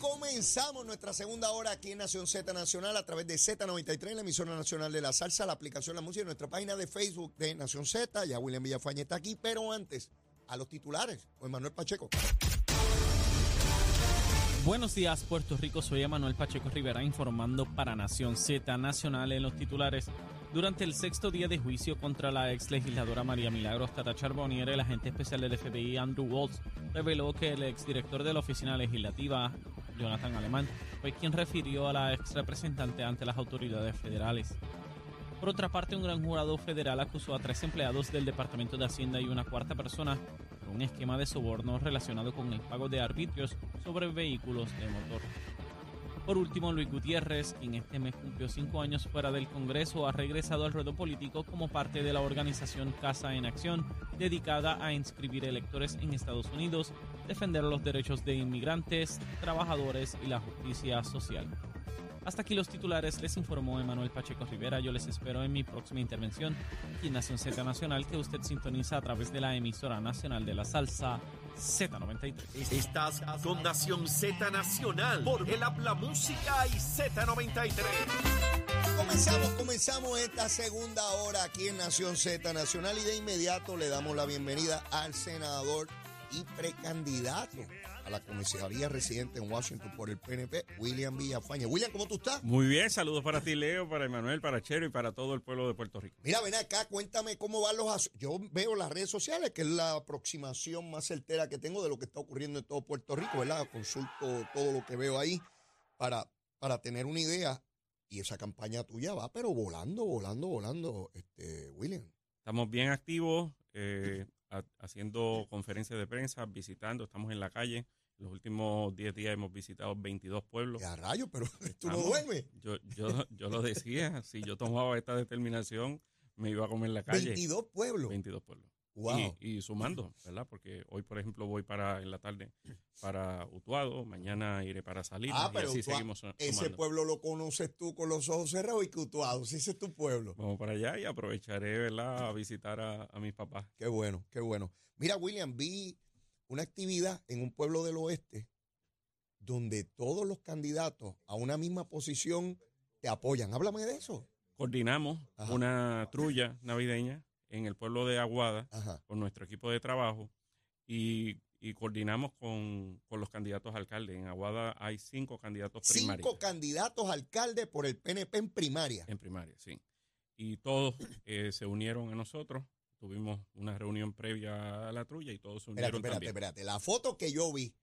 comenzamos nuestra segunda hora aquí en Nación Z Nacional a través de Z93, la emisora nacional de la salsa, la aplicación La Música y nuestra página de Facebook de Nación Z. Ya William Villafañe está aquí, pero antes, a los titulares, con Manuel Pacheco. Buenos días, Puerto Rico. Soy Emanuel Pacheco Rivera informando para Nación Z Nacional en los titulares. Durante el sexto día de juicio contra la ex legisladora María Milagros Tata Charbonnier, el agente especial del FBI Andrew Waltz reveló que el exdirector de la oficina legislativa, Jonathan Alemán, fue quien refirió a la ex representante ante las autoridades federales. Por otra parte, un gran jurado federal acusó a tres empleados del Departamento de Hacienda y una cuarta persona por un esquema de soborno relacionado con el pago de arbitrios sobre vehículos de motor. Por último, Luis Gutiérrez, quien este mes cumplió cinco años fuera del Congreso, ha regresado al ruedo político como parte de la organización Casa en Acción, dedicada a inscribir electores en Estados Unidos, defender los derechos de inmigrantes, trabajadores y la justicia social. Hasta aquí los titulares, les informó Emanuel Pacheco Rivera. Yo les espero en mi próxima intervención aquí en Nación Z Nacional, que usted sintoniza a través de la emisora nacional de la salsa Z93. Estás con Nación Z Nacional por el Habla Música y Z93. Comenzamos, comenzamos esta segunda hora aquí en Nación Z Nacional y de inmediato le damos la bienvenida al senador y precandidato a la comisaría residente en Washington por el PNP, William Villafañe. William, ¿cómo tú estás? Muy bien, saludos para ti, Leo, para Emanuel, para Chero y para todo el pueblo de Puerto Rico. Mira, ven acá, cuéntame cómo van los... Yo veo las redes sociales, que es la aproximación más certera que tengo de lo que está ocurriendo en todo Puerto Rico, ¿verdad? Consulto todo lo que veo ahí para, para tener una idea. Y esa campaña tuya va, pero volando, volando, volando, este, William. Estamos bien activos, eh, haciendo conferencias de prensa, visitando, estamos en la calle. Los últimos 10 días hemos visitado 22 pueblos. Ya rayo, pero tú no duermes. Yo, yo, yo lo decía, si yo tomaba esta determinación, me iba a comer la calle. 22 pueblos. 22 pueblos. Wow. Y, sumando, ¿verdad? Porque hoy, por ejemplo, voy para en la tarde para Utuado, mañana iré para Salinas ah, pero y así seguimos sumando. Ese pueblo lo conoces tú con los ojos cerrados y que Utuado, si ese es tu pueblo. Vamos para allá y aprovecharé, ¿verdad? A visitar a, a mis papás. Qué bueno, qué bueno. Mira, William, vi una actividad en un pueblo del oeste donde todos los candidatos a una misma posición te apoyan. Háblame de eso. Coordinamos una trulla navideña en el pueblo de Aguada con nuestro equipo de trabajo y, coordinamos con, los candidatos a alcalde. En Aguada hay cinco candidatos primarios. Cinco candidatos a alcalde por el PNP en primaria. En primaria, sí. Y todos eh, se unieron a nosotros. Tuvimos una reunión previa a la trulla y todos se unieron espérate, Espérate, espérate. La foto que yo vi,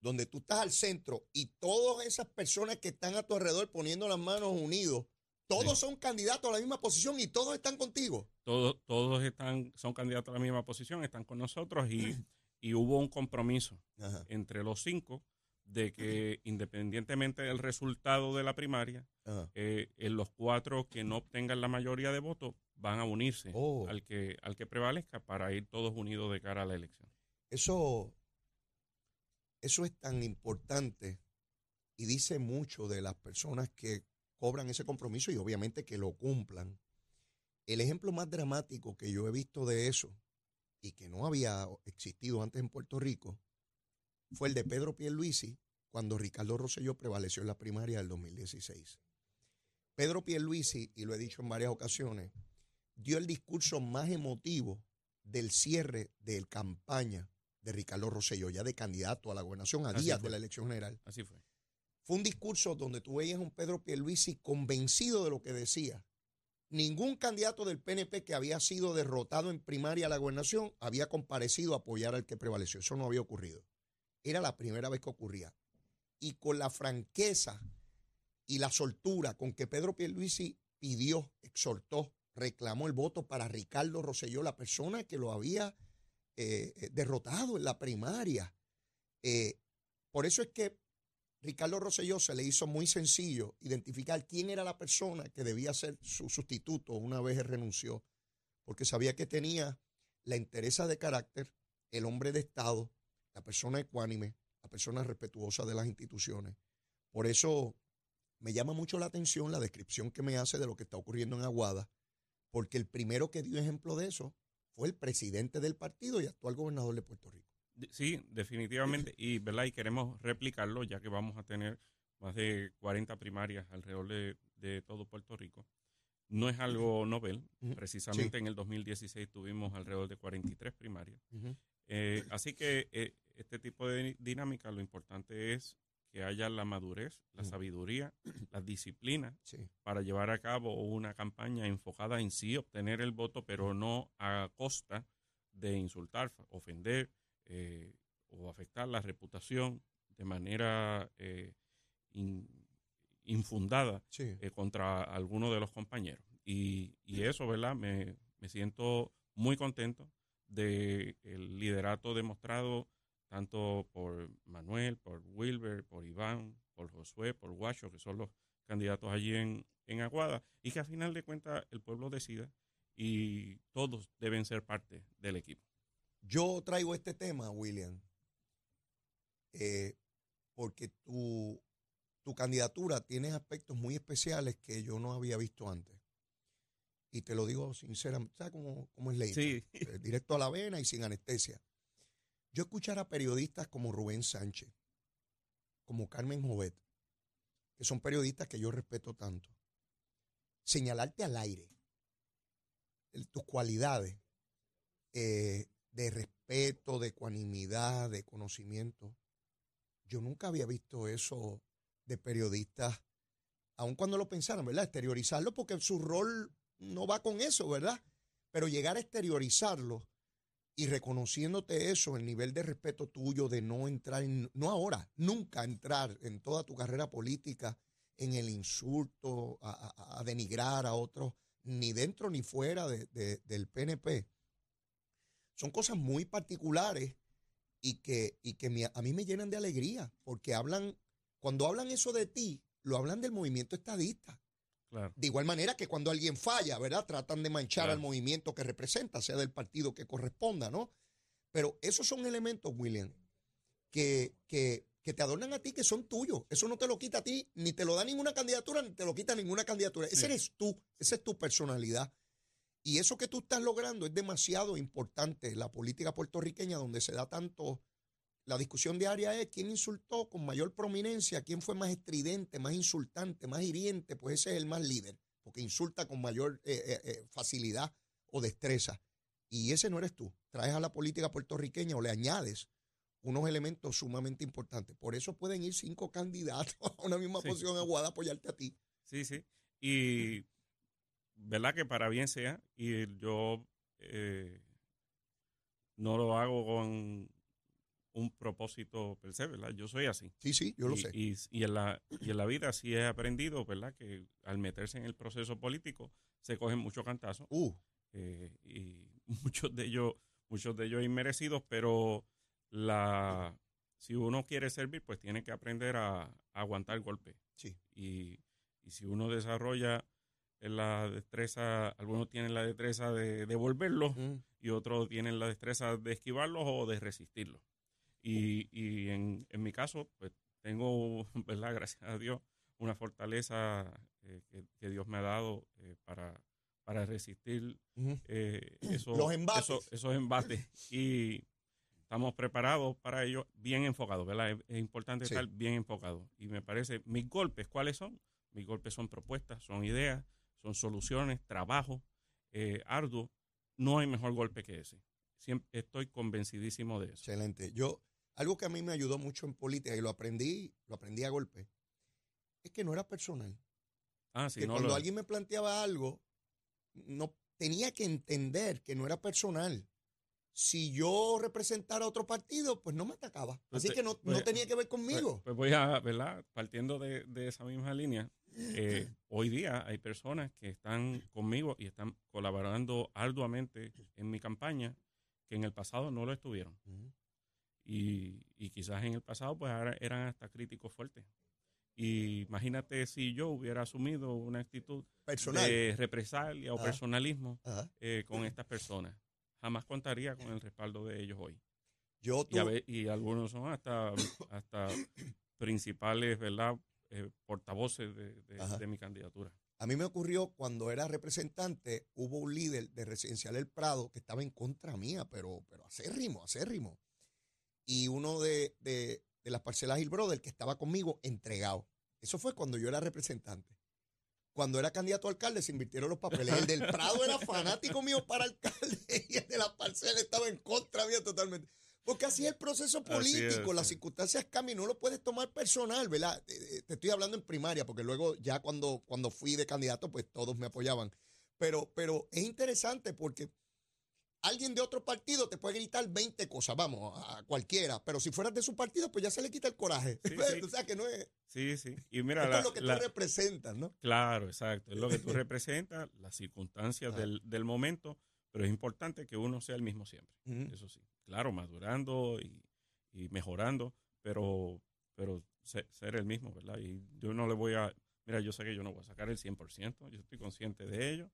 donde tú estás al centro y todas esas personas que están a tu alrededor poniendo las manos unidos todos son candidatos a la misma posición y todos están contigo. Todos, todos están, son candidatos a la misma posición, están con nosotros y, hubo un compromiso entre los cinco de que independientemente del resultado de la primaria, eh, en los cuatro que no obtengan la mayoría de votos van a unirse oh. al, que, al que prevalezca para ir todos unidos de cara a la elección. Eso, eso es tan importante y dice mucho de las personas que cobran ese compromiso y obviamente que lo cumplan. El ejemplo más dramático que yo he visto de eso y que no había existido antes en Puerto Rico fue el de Pedro Pierluisi cuando Ricardo Rosselló prevaleció en la primaria del 2016. Pedro Pierluisi, y lo he dicho en varias ocasiones, dio el discurso más emotivo del cierre de la campaña de Ricardo Rosselló, ya de candidato a la gobernación a días de la elección general. Así fue. Fue un discurso donde tú veías a un Pedro Pierluisi convencido de lo que decía. Ningún candidato del PNP que había sido derrotado en primaria a la gobernación había comparecido a apoyar al que prevaleció. Eso no había ocurrido. Era la primera vez que ocurría. Y con la franqueza y la soltura con que Pedro Pierluisi pidió, exhortó, reclamó el voto para Ricardo Rosselló, la persona que lo había eh, eh, derrotado en la primaria. Eh, por eso es que Ricardo Rosselló se le hizo muy sencillo identificar quién era la persona que debía ser su sustituto una vez renunció, porque sabía que tenía la entereza de carácter, el hombre de Estado, la persona ecuánime, la persona respetuosa de las instituciones. Por eso me llama mucho la atención la descripción que me hace de lo que está ocurriendo en Aguada, porque el primero que dio ejemplo de eso fue el presidente del partido y actual gobernador de Puerto Rico. Sí, definitivamente. Y, ¿verdad? y queremos replicarlo ya que vamos a tener más de 40 primarias alrededor de, todo Puerto Rico. No es algo novel. Precisamente en el 2016 tuvimos alrededor de 43 primarias. Eh, así que eh, este tipo de dinámica, lo importante es que haya la madurez, la sabiduría, la disciplina para llevar a cabo una campaña enfocada en sí, obtener el voto, pero no a costa de insultar, ofender eh, o afectar la reputación de manera eh, infundada eh, contra alguno de los compañeros. Y, eso, ¿verdad? Me, me siento muy contento del el liderato demostrado tanto por Manuel, por Wilber, por Iván, por Josué, por Guacho, que son los candidatos allí en, en Aguada, y que a final de cuentas el pueblo decida y todos deben ser parte del equipo. Yo traigo este tema, William, eh, porque tu, tu candidatura tiene aspectos muy especiales que yo no había visto antes. Y te lo digo sinceramente, ¿sabes cómo, cómo es ley? Sí. Eh, directo a la vena y sin anestesia. Yo escuchar a periodistas como Rubén Sánchez, como Carmen Jovet, que son periodistas que yo respeto tanto, señalarte al aire tus cualidades eh, de respeto, de ecuanimidad, de conocimiento. Yo nunca había visto eso de periodistas, aun cuando lo pensaran, ¿verdad? Exteriorizarlo, porque su rol no va con eso, ¿verdad? Pero llegar a exteriorizarlo y reconociéndote eso, el nivel de respeto tuyo de no entrar, en, no ahora, nunca entrar en toda tu carrera política en el insulto, a, denigrar a otros, ni dentro ni fuera del PNP. Son cosas muy particulares y que, y que a mí me llenan de alegría, porque hablan, cuando hablan eso de ti, lo hablan del movimiento estadista. De igual manera que cuando alguien falla, ¿verdad? Tratan de manchar al movimiento que representa, sea del partido que corresponda, ¿no? Pero esos son elementos, William, que, que, que te adornan a ti, que son tuyos. Eso no te lo quita a ti, ni te lo da ninguna candidatura, ni te lo quita ninguna candidatura. Ese eres tú, esa es tu personalidad. Y eso que tú estás logrando es demasiado importante. La política puertorriqueña, donde se da tanto la discusión diaria es quién insultó con mayor prominencia, quién fue más estridente, más insultante, más hiriente, pues ese es el más líder, porque insulta con mayor eh, eh, eh, facilidad o destreza. Y ese no eres tú. Traes a la política puertorriqueña o le añades unos elementos sumamente importantes. Por eso pueden ir cinco candidatos a una misma posición aguada a apoyarte a ti. Sí, sí. Y verdad que para bien sea, y yo no lo hago con un propósito per se, ¿verdad? Yo soy así. Sí, sí, yo lo sé. Y, en la, y en la vida sí he aprendido, ¿verdad? Que al meterse en el proceso político se cogen muchos cantazos. Uh. Eh, y muchos de ellos, muchos de ellos inmerecidos, pero la si uno quiere servir, pues tiene que aprender a, aguantar golpes. Sí. Y, y, si uno desarrolla la destreza, algunos tienen la destreza de devolverlos mm. y otros tienen la destreza de esquivarlos o de resistirlos. Y, y en, en, mi caso, pues tengo, ¿verdad? Gracias a Dios, una fortaleza eh, que, Dios me ha dado eh, para, para resistir eh, esos, embates. Y estamos preparados para ello, bien enfocados, ¿verdad? Es, importante estar bien enfocado. Y me parece, mis golpes, ¿cuáles son? Mis golpes son propuestas, son ideas, son soluciones, trabajo arduo. No hay mejor golpe que ese. Siempre estoy convencidísimo de eso. Excelente. Yo, algo que a mí me ayudó mucho en política y lo aprendí, lo aprendí a golpe, es que no era personal. Ah, sí, que cuando alguien me planteaba algo, no tenía que entender que no era personal. Si yo representara a otro partido, pues no me atacaba. Pues Así que no, no, tenía que ver conmigo. Pues, pues, voy a, ¿verdad? Partiendo de, de esa misma línea, eh, hoy día hay personas que están conmigo y están colaborando arduamente en mi campaña que en el pasado no lo estuvieron. Y, y quizás en el pasado pues eran hasta críticos fuertes. Y imagínate si yo hubiera asumido una actitud de represalia o personalismo eh, con estas personas. Jamás contaría con el respaldo de ellos hoy. Yo y, y, algunos son hasta, hasta principales, ¿verdad? Eh, portavoces de, de, mi candidatura. A mí me ocurrió cuando era representante, hubo un líder de Residencial El Prado que estaba en contra mía, pero, pero acérrimo, acérrimo. y uno de, de, de las parcelas Hill Brother que estaba conmigo entregado. Eso fue cuando yo era representante. Cuando era candidato a alcalde se invirtieron los papeles. El del Prado era fanático mío para alcalde y el de la parcela estaba en contra mío totalmente. Porque así es el proceso político, las circunstancias cambian, no lo puedes tomar personal, ¿verdad? Te estoy hablando en primaria, porque luego ya cuando, cuando fui de candidato, pues todos me apoyaban. Pero, pero es interesante porque alguien de otro partido te puede gritar 20 cosas, vamos, a cualquiera, pero si fueras de su partido, pues ya se le quita el coraje. Sí, o sea, que no es... Sí, sí. Y mira, Esto es lo que tú representas, ¿no? Claro, exacto. Es lo que tú representas, las circunstancias del, del momento pero es importante que uno sea el mismo siempre, eso sí. Claro, madurando y, mejorando, pero, pero ser, el mismo, ¿verdad? Y yo no le voy a, mira, yo sé que yo no voy a sacar el 100%, yo estoy consciente de ello,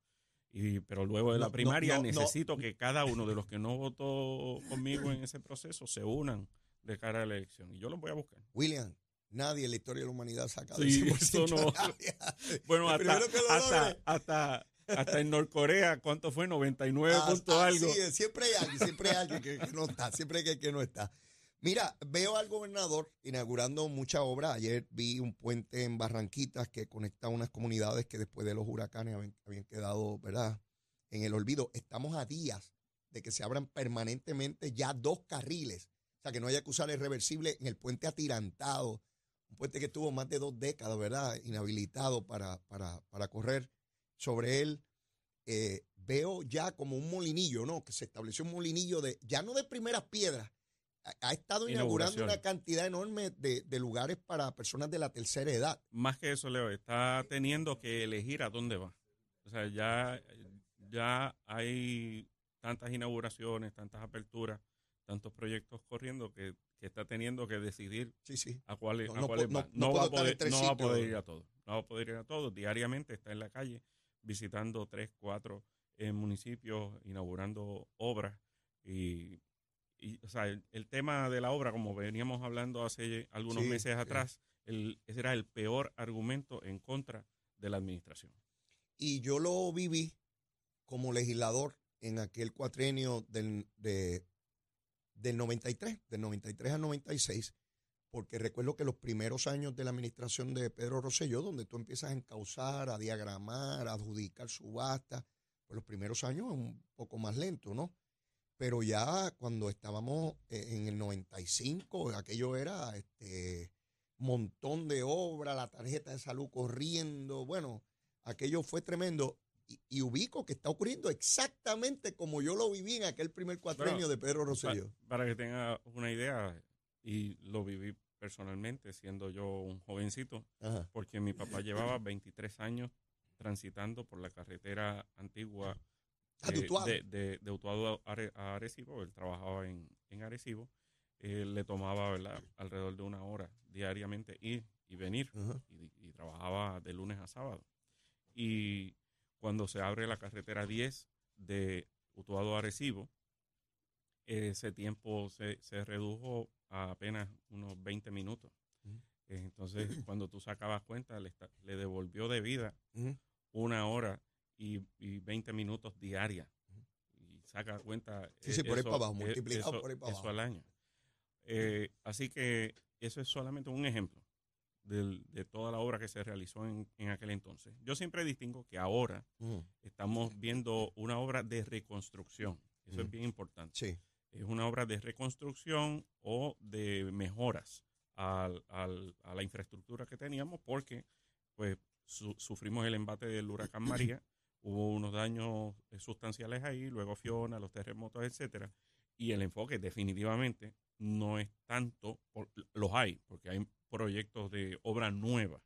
y, pero luego de la primaria necesito que cada uno de los que no votó conmigo en ese proceso se unan de cara a la elección. Y yo los voy a buscar. William, nadie en la historia de la humanidad ha sacado sí, Eso no. bueno, hasta, hasta hasta en Norcorea, ¿cuánto fue? 99 ah, puntos ah, algo. Sí, siempre hay alguien, siempre hay alguien que, no está, siempre hay que no está. Mira, veo al gobernador inaugurando mucha obra. Ayer vi un puente en Barranquitas que conecta unas comunidades que después de los huracanes habían, quedado, ¿verdad?, en el olvido. Estamos a días de que se abran permanentemente ya dos carriles. O sea, que no haya que usar el reversible en el puente atirantado. Un puente que tuvo más de dos décadas, ¿verdad?, inhabilitado para, para, para correr sobre él, eh, veo ya como un molinillo, ¿no? Que se estableció un molinillo de, ya no de primeras piedras, ha, estado inaugurando una cantidad enorme de, lugares para personas de la tercera edad. Más que eso, Leo, está teniendo que elegir a dónde va. O sea, ya, ya hay tantas inauguraciones, tantas aperturas, tantos proyectos corriendo que, está teniendo que decidir sí, sí. a cuáles no, va. No, va a poder, no va a poder ir a todos. No va a poder ir a todos. Diariamente está en la calle visitando tres, cuatro eh, municipios, inaugurando obras. Y, o sea, el, tema de la obra, como veníamos hablando hace algunos meses atrás, el, ese era el peor argumento en contra de la administración. Y yo lo viví como legislador en aquel cuatrenio del, de, del 93, del 93 al 96, porque recuerdo que los primeros años de la administración de Pedro Rosselló, donde tú empiezas a encauzar, a diagramar, a adjudicar subasta, pues los primeros años es un poco más lento, ¿no? Pero ya cuando estábamos eh, en el 95, aquello era este montón de obra, la tarjeta de salud corriendo, bueno, aquello fue tremendo. Y, ubico que está ocurriendo exactamente como yo lo viví en aquel primer cuatrenio de Pedro Rosselló. Para, para que tenga una idea, y lo viví personalmente siendo yo un jovencito, porque mi papá llevaba 23 años transitando por la carretera antigua ah, de, de, de, Utuado a Arecibo, él trabajaba en, en Arecibo, él le tomaba alrededor de una hora diariamente ir y venir, y, trabajaba de lunes a sábado. Y cuando se abre la carretera 10 de Utuado a Arecibo, ese tiempo se, se redujo a apenas unos 20 minutos. Entonces, cuando tú sacabas cuenta, le, le devolvió de vida una hora y, y, 20 minutos diaria. Y saca cuenta. Sí, sí, por ahí para abajo, multiplicado por ahí para abajo. Eso al año. Eh, así que eso es solamente un ejemplo de toda la obra que se realizó en, en aquel entonces. Yo siempre distingo que ahora estamos viendo una obra de reconstrucción. Eso es bien importante. Sí es una obra de reconstrucción o de mejoras al, al, a la infraestructura que teníamos porque pues sufrimos el embate del huracán María, hubo unos daños sustanciales ahí, luego Fiona, los terremotos, etcétera, y el enfoque definitivamente no es tanto, los hay, porque hay proyectos de obra nueva,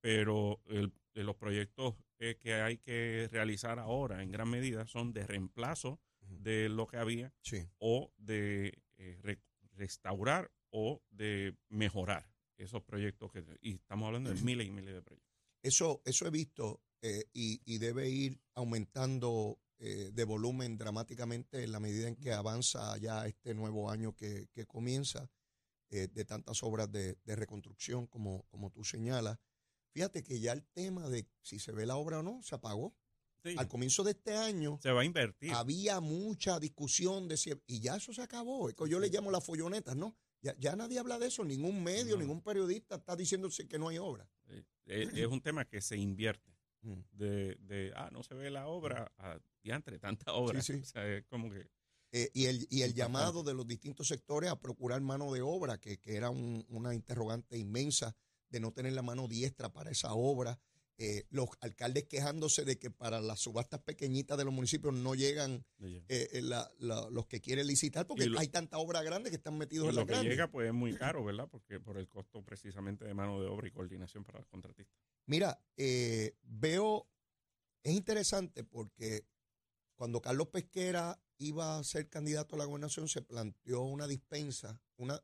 pero el, los proyectos eh, que hay que realizar ahora en gran medida son de reemplazo de lo que había o de eh, restaurar o de mejorar esos proyectos que y estamos hablando de miles y miles de proyectos. Eso, eso he visto eh, y, debe ir aumentando eh, de volumen dramáticamente en la medida en que avanza ya este nuevo año que, comienza de tantas obras de, de, reconstrucción como, como tú señalas. Fíjate que ya el tema de si se ve la obra o no se apagó. Al comienzo de este año se va a invertir. Había mucha discusión de si, y ya eso se acabó. yo le llamo las follonetas, ¿no? Ya, nadie habla de eso, ningún medio, ningún periodista está diciéndose que no hay obra. Eh, eh, es, un tema que se invierte. Mm. De, de, ah, no se ve la obra, a entre tanta obra. Sí, sí. O sea, es como que eh, y el, y el llamado de los distintos sectores a procurar mano de obra, que, que era una interrogante inmensa de no tener la mano diestra para esa obra. Eh, los alcaldes quejándose de que para las subastas pequeñitas de los municipios no llegan eh, los que quieren licitar porque hay tanta obra grande que están metidos en la Lo que llega pues es muy caro, ¿verdad? Porque por el costo precisamente de mano de obra y coordinación para los contratistas. Mira, veo, es interesante porque cuando Carlos Pesquera iba a ser candidato a la gobernación, se planteó una dispensa, una,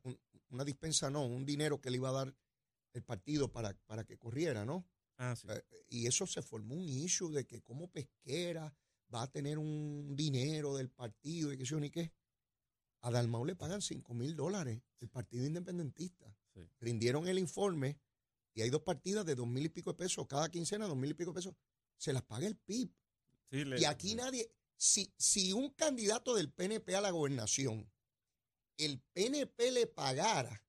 una dispensa no, un dinero que le iba a dar el partido para, para que corriera, ¿no? Ah, sí. Eh, y eso se formó un issue de que como pesquera va a tener un dinero del partido y qué sé yo ni qué. A Dalmau le pagan 5 mil dólares el Partido Independentista. Rindieron el informe y hay dos partidas de dos mil y pico de pesos, cada quincena dos mil y pico de pesos. Se las paga el PIB. y aquí nadie, si, si un candidato del PNP a la gobernación, el PNP le pagara,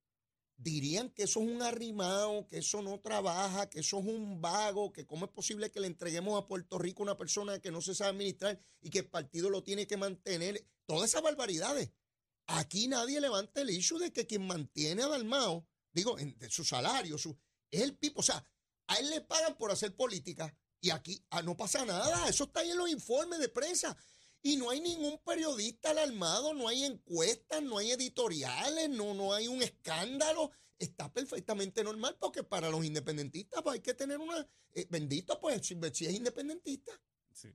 dirían que eso es un arrimado, que eso no trabaja, que eso es un vago, que cómo es posible que le entreguemos a Puerto Rico una persona que no se sabe administrar y que el partido lo tiene que mantener. Todas esas barbaridades. Aquí nadie levanta el issue de que quien mantiene a Dalmao, digo, de su salario, su, es el pipo. O sea, a él le pagan por hacer política. Y aquí ah, no pasa nada, eso está ahí en los informes de prensa. Y no hay ningún periodista alarmado, no hay encuestas, no hay editoriales, no, no hay un escándalo. Está perfectamente normal porque para los independentistas pues, hay que tener una... Eh, bendito, pues, si, es independentista. Sí.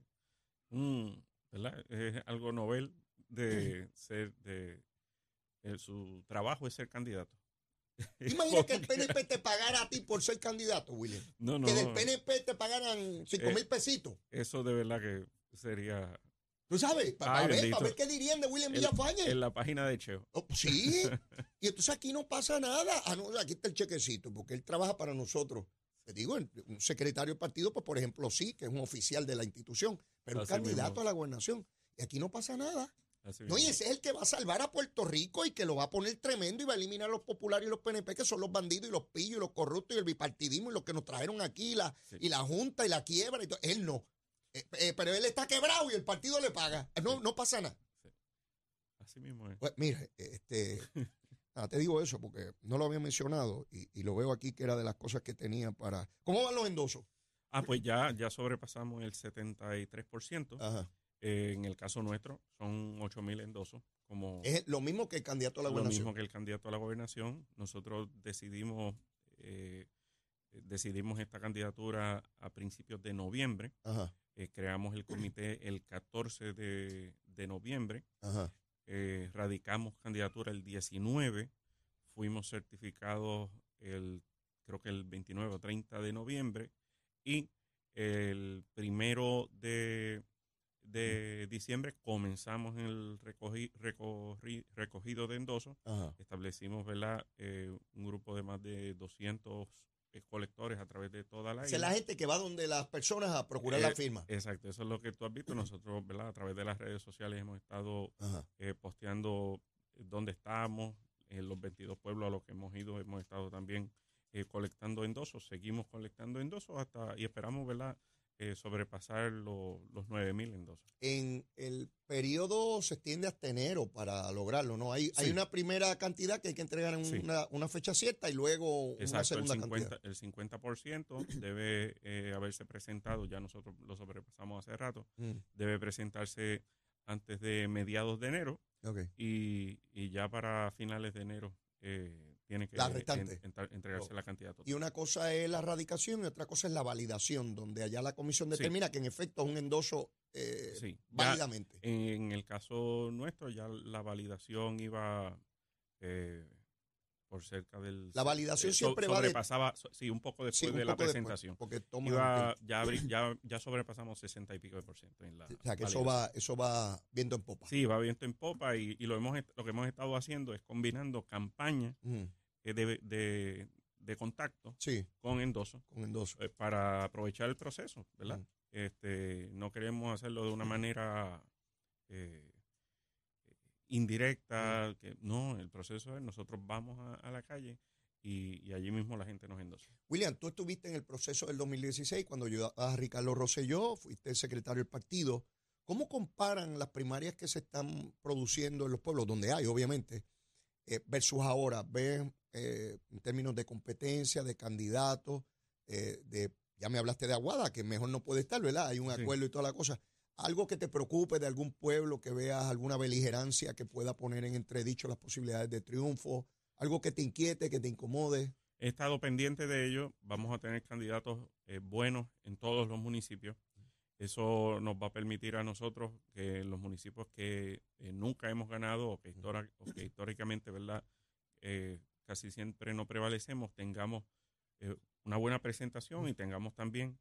¿verdad? Es algo novel de ser, de... su trabajo es ser candidato. Imagina que el PNP te pagara a ti por ser candidato, William. No, no. Que del PNP te pagaran 5 mil eh, pesitos. Eso de verdad que sería. ¿Tú sabes? Para, ver, para ver qué dirían de William Villafañe. En la página de Cheo. Oh, sí. y entonces aquí no pasa nada. Ah, no, aquí está el chequecito, porque él trabaja para nosotros. Te digo, un secretario del partido, pues por ejemplo, sí, que es un oficial de la institución, pero un candidato a la gobernación. Y aquí no pasa nada no, y ese es el que va a salvar a Puerto Rico y que lo va a poner tremendo y va a eliminar a los populares y los PNP, que son los bandidos y los pillos y los corruptos y el bipartidismo y los que nos trajeron aquí, la, y la Junta y la quiebra y todo. Él no. Eh, eh, pero él está quebrado y el partido le paga. No, no pasa nada. Así mismo es. Pues, mire, este, te digo eso porque no lo había mencionado y, y, lo veo aquí que era de las cosas que tenía para... ¿Cómo van los endosos? Ah, pues ya, ya sobrepasamos el 73%. Ajá. Eh, en el caso nuestro, son 8 mil endosos. Como es lo mismo que el candidato a la gobernación. Lo mismo que el candidato a la gobernación. Nosotros decidimos, eh, decidimos esta candidatura a principios de noviembre. Eh, creamos el comité el 14 de, noviembre. radicamos candidatura el 19. Fuimos certificados el, creo que el 29 o 30 de noviembre. Y el primero de de diciembre comenzamos el recogi, recogido de endosos. Establecimos ¿verdad? Eh, un grupo de más de 200 eh, colectores a través de toda la isla. es la gente que va donde las personas a procurar la eh, firma. Exacto, eso es lo que tú has visto. Nosotros, ¿verdad? A través de las redes sociales hemos estado posteando dónde estamos, en los 22 pueblos a los que hemos ido, hemos estado también colectando endosos. Seguimos colectando endosos hasta y esperamos, ¿verdad? Eh, sobrepasar los 9.000 endosos. En el periodo se extiende hasta enero para lograrlo, ¿no? Hay, hay una primera cantidad que hay que entregar en una, fecha cierta y luego una segunda el 50, cantidad. El 50% debe eh, haberse presentado, ya nosotros lo sobrepasamos hace rato, mm. debe presentarse antes de mediados de enero y, y, ya para finales de enero eh, tiene que entregarse la cantidad total. Y una cosa es la radicación y otra cosa es la validación, donde allá la comisión determina que en efecto es un endoso eh, válidamente. En el caso nuestro ya la validación iba eh, por cerca del... La validación eh, siempre va sobrepasaba, sí, un poco después de la presentación. porque ya, ya, ya, sobrepasamos 60 y pico de por ciento en la O sea, que eso va, eso va viento en popa. Sí, va viento en popa y, y lo, hemos, lo que hemos estado haciendo es combinando campañas eh, de, de, de, contacto con endoso. Con endoso. Eh, para aprovechar el proceso, ¿verdad? Este, no queremos hacerlo de una manera eh, indirecta. Que, no, el proceso es nosotros vamos a, la calle y, allí mismo la gente nos endosa. William, tú estuviste en el proceso del 2016 cuando ayudabas a Ricardo Rosselló, fuiste secretario del partido. ¿Cómo comparan las primarias que se están produciendo en los pueblos, donde hay, obviamente, eh, versus ahora? ¿Ves eh, en términos de competencia, de candidatos, eh, de, ya me hablaste de Aguada, que mejor no puede estar, ¿verdad? Hay un acuerdo y toda la cosa. ¿Algo que te preocupe de algún pueblo, que veas alguna beligerancia que pueda poner en entredicho las posibilidades de triunfo? ¿Algo que te inquiete, que te incomode? He estado pendiente de ello. Vamos a tener candidatos buenos en todos los municipios. Eso nos va a permitir a nosotros que los municipios que eh, nunca hemos ganado o que, históricamente, ¿verdad? Eh, casi siempre no prevalecemos, tengamos eh, una buena presentación y tengamos también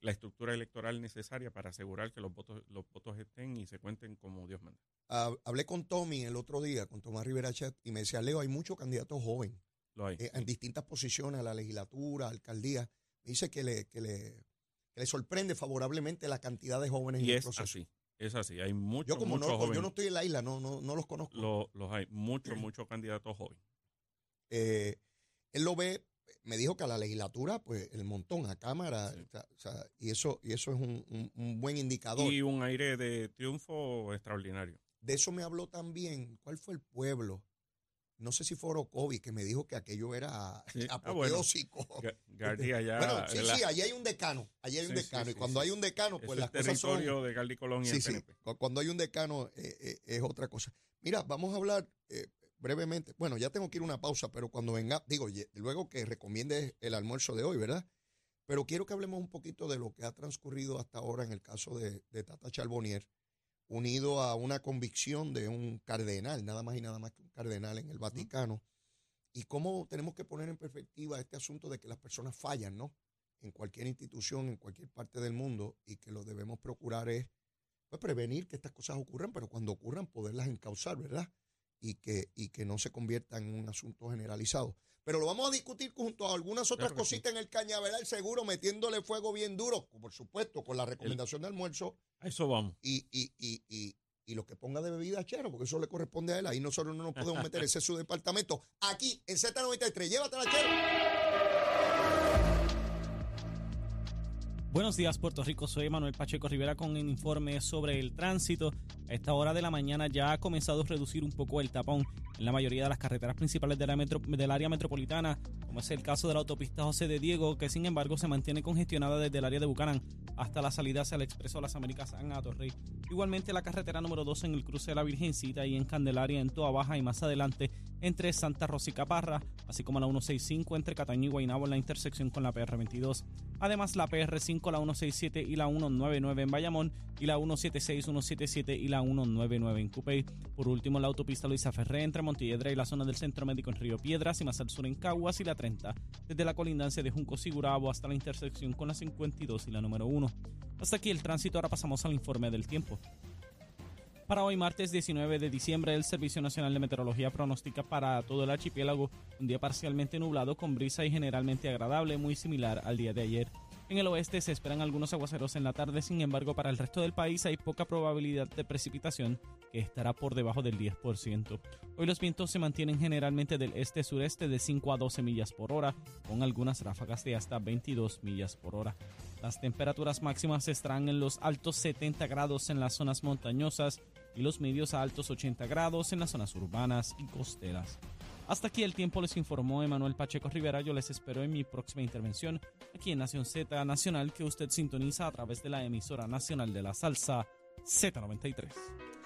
la estructura electoral necesaria para asegurar que los votos, los votos estén y se cuenten como Dios manda. hablé con Tommy el otro día, con Tomás Rivera Chat, y me decía, Leo, hay muchos candidatos jóvenes. Lo hay. en distintas posiciones, a la legislatura, alcaldía. Me dice que le, que le le sorprende favorablemente la cantidad de jóvenes y en el proceso. Así. Es así, hay muchos, yo como no, Yo no estoy en la isla, no, no, no los conozco. los hay, muchos, muchos candidatos jóvenes. Eh, él lo ve, me dijo que a la legislatura, pues el montón, a Cámara, y eso y eso es un, un, buen indicador. Y un aire de triunfo extraordinario. De eso me habló también, ¿cuál fue el pueblo? no sé si fue Orocovi que me dijo que aquello era sí. Ah, apoteósico. allá. Bueno, sí, sí, allí hay un decano. Allí hay un decano. y cuando hay un decano, pues las cosas son. de Gardi Colón y sí, sí. Cuando hay un decano eh, eh, es otra cosa. Mira, vamos a hablar eh, brevemente. Bueno, ya tengo que ir a una pausa, pero cuando venga, digo, luego que recomiende el almuerzo de hoy, ¿verdad? Pero quiero que hablemos un poquito de lo que ha transcurrido hasta ahora en el caso de, de Tata Charbonnier unido a una convicción de un cardenal, nada más y nada más que un cardenal en el Vaticano, y cómo tenemos que poner en perspectiva este asunto de que las personas fallan, ¿no? En cualquier institución, en cualquier parte del mundo, y que lo debemos procurar es pues, prevenir que estas cosas ocurran, pero cuando ocurran poderlas encauzar, ¿verdad? Y que, y que no se convierta en un asunto generalizado. Pero lo vamos a discutir junto a algunas otras cositas en el cañaveral seguro, metiéndole fuego bien duro, por supuesto, con la recomendación de almuerzo a eso vamos. Y, y, y, y, y lo que ponga de bebida chero, porque eso le corresponde a él. Ahí nosotros no nos podemos meter, ese es su departamento. Aquí, en Z93, llévatela, chero. Buenos días, Puerto Rico. Soy Manuel Pacheco Rivera con un informe sobre el tránsito. A esta hora de la mañana ya ha comenzado a reducir un poco el tapón en la mayoría de las carreteras principales de la metro, del área metropolitana, como es el caso de la autopista José de Diego, que sin embargo se mantiene congestionada desde el área de Bucanán hasta la salida hacia el Expreso Las Américas San Rey. Igualmente la carretera número 2 en el cruce de la Virgencita y en Candelaria en Toa Baja y más adelante entre Santa Rosa y Caparra, así como la 165 entre Cataño y Guaynabo en la intersección con la PR22. Además la PR5, la 167 y la 199 en Bayamón y la 176, 177 y la 199 en Cupey. Por último la autopista Luisa Ferré entre Montelledra y la zona del Centro Médico en Río Piedras y más al sur en Caguas y la 30, desde la colindancia de Junco Sigurabo hasta la intersección con la 52 y la número 1. Hasta aquí el tránsito, ahora pasamos al informe del tiempo. Para hoy, martes 19 de diciembre, el Servicio Nacional de Meteorología pronostica para todo el archipiélago un día parcialmente nublado con brisa y generalmente agradable, muy similar al día de ayer. En el oeste se esperan algunos aguaceros en la tarde, sin embargo, para el resto del país hay poca probabilidad de precipitación, que estará por debajo del 10%. Hoy los vientos se mantienen generalmente del este-sureste de 5 a 12 millas por hora, con algunas ráfagas de hasta 22 millas por hora. Las temperaturas máximas estarán en los altos 70 grados en las zonas montañosas y los medios a altos 80 grados en las zonas urbanas y costeras. Hasta aquí el tiempo les informó Emanuel Pacheco Rivera. Yo les espero en mi próxima intervención aquí en Nación Z Nacional que usted sintoniza a través de la emisora nacional de la salsa Z93.